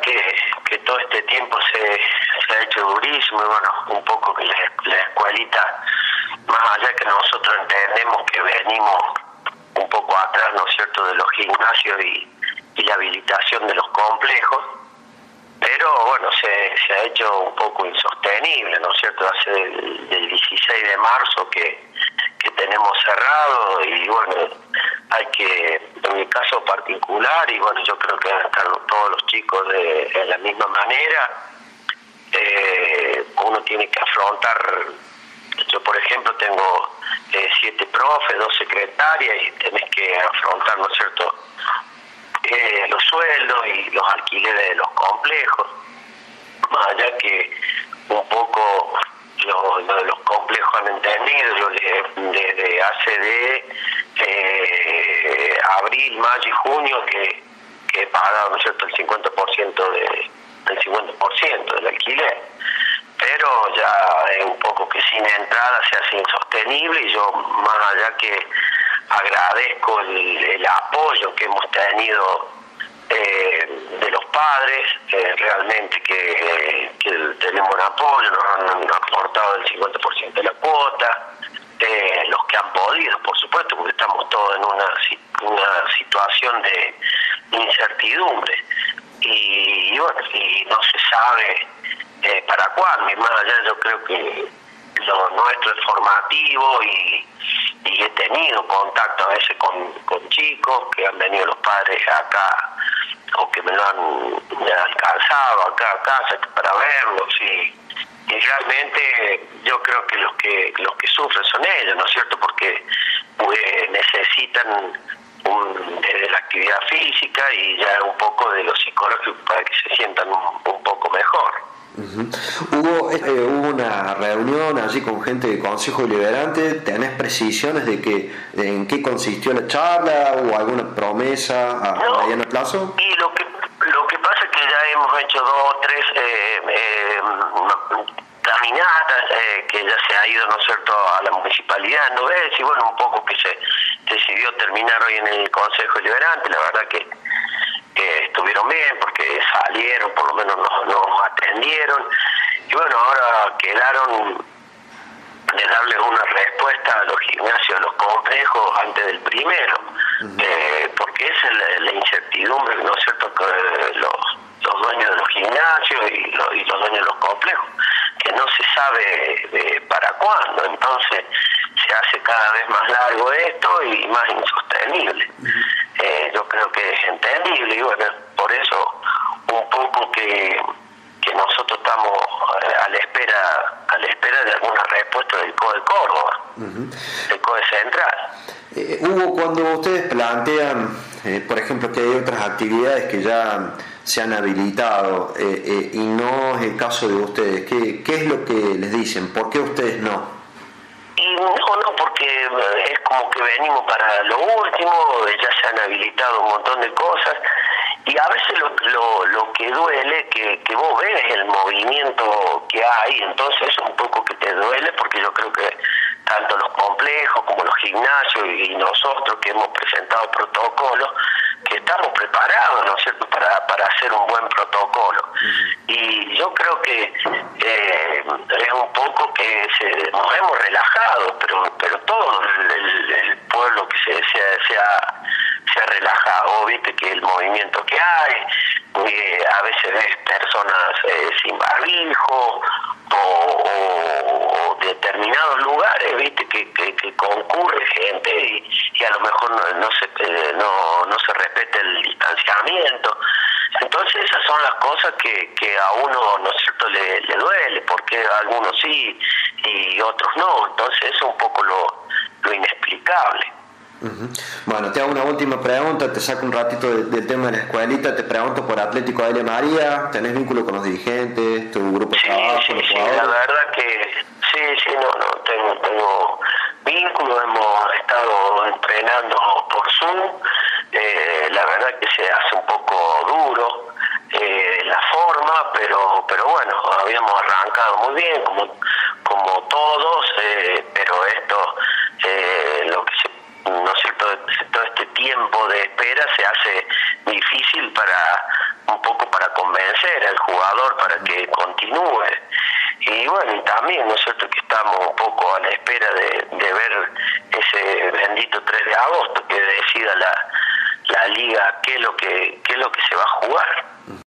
que, que todo este tiempo se, se ha hecho durísimo y bueno, un poco que la, la escuelita, más allá que nosotros entendemos que venimos un poco atrás, ¿no es cierto?, de los gimnasios y, la habilitación de los complejos, pero bueno, se, se ha hecho un poco insostenible, ¿no es cierto? Hace del, 16 de marzo que tenemos cerrado y bueno, hay que, en mi caso particular, y bueno, yo creo que están todos los chicos de, la misma manera, eh, uno tiene que afrontar, yo por ejemplo tengo eh, siete profes, dos secretarias y tenés que afrontar, ¿no es cierto?, eh, los sueldos y los alquileres de los complejos, más allá que un poco lo, lo de los complejos han entendido, yo desde hace de eh, abril, mayo y junio que, que he pagado ¿no cierto? el 50% de, el 50% del alquiler pero ya es un poco que sin entrada se hace insostenible y yo más allá que agradezco el, el apoyo que hemos tenido eh, de los padres, realmente que, tenemos un apoyo, nos han aportado el 50% de la cuota, eh, los que han podido, por supuesto, porque estamos todos en una, una situación de incertidumbre. Y, bueno, y no se sabe eh, para cuándo, y más allá yo creo que lo nuestro es formativo y, y he tenido contacto a veces con, con chicos que han venido los padres acá o que me lo han alcanzado acá a casa para verlos y, y realmente yo creo que los que los que sufren son ellos, ¿no es cierto? Porque pues, necesitan un, de la actividad física y ya un poco de lo psicológico para que se sientan un, un poco mejor. Uh -huh. hubo, eh, hubo una reunión allí con gente del Consejo Deliberante, ¿tenés precisiones de que de en qué consistió la charla o alguna promesa a No. mediano plazo? Y lo que lo que pasa es que ya hemos hecho dos o tres eh, eh, caminatas eh, que ya se ha ido, ¿no es cierto?, a la municipalidad, ¿no ves? Y bueno, un poco que se decidió terminar hoy en el Consejo Deliberante, la verdad que, que estuvieron bien porque salieron, por lo menos nos, nos atendieron. Y bueno, ahora quedaron de darle una respuesta a los gimnasios, a los complejos antes del primero, eh, porque esa es la, la incertidumbre, ¿no es cierto?, que los, los dueños de los gimnasios y los, y los dueños de los complejos, que no se sabe de para cuándo, entonces se hace cada vez más largo esto y más insostenible. Eh, yo creo que es entendible y bueno, por eso un poco que que nosotros estamos eh, a la espera a la espera de alguna respuesta del COE Córdoba, del COE Central. Eh, Hugo, cuando ustedes plantean, eh, por ejemplo, que hay otras actividades que ya se han habilitado eh, eh, y no es el caso de ustedes, ¿qué, ¿qué es lo que les dicen? ¿Por qué ustedes no? Y no, no, porque eh, es como que venimos para lo último, ya se han habilitado un montón de cosas, y a veces lo, lo, lo que duele, que, que vos ves el movimiento que hay, entonces un poco que te duele, porque yo creo que tanto los complejos como los gimnasios y nosotros que hemos presentado protocolos, que estamos preparados, ¿no es cierto?, para, para hacer un buen protocolo. Y yo creo que eh, es un poco que se, nos hemos relajado, pero pero todo el, el- el pueblo que se, se, se ha, se ha relajado, viste que el movimiento que hay, eh, a veces ves personas eh, sin barbijo o, o- o determinados lugares, viste que, que, que concurre gente y, y a lo mejor no, no se eh, no, no se respeta el distanciamiento. Entonces esas son las cosas que, que a uno, ¿no es cierto?, le, le duele, porque a algunos sí y otros no. Entonces eso es un poco lo, lo inexplicable. Ujú. Bueno, te hago una última pregunta, te saco un ratito de- del tema de la escuelita, te pregunto por Atlético de María, ¿tenés vínculo con los dirigentes, tu grupo de Sí, trabajo, sí, sí, la verdad que sí, sí, no, no, tengo, tengo vínculo, hemos estado entrenando por Zoom, eh, la verdad que se hace un poco duro eh, la forma, pero pero bueno, habíamos arrancado muy bien, como, como todos, eh, pero esto, eh, lo que se no sé, todo, todo este tiempo de espera se hace difícil para un poco para convencer convencer al jugador para que continúe. Y bueno, también nosotros que estamos un poco a la espera de, de ver ese bendito 3 de agosto que decida la, la liga qué es lo que qué es lo que se va a jugar.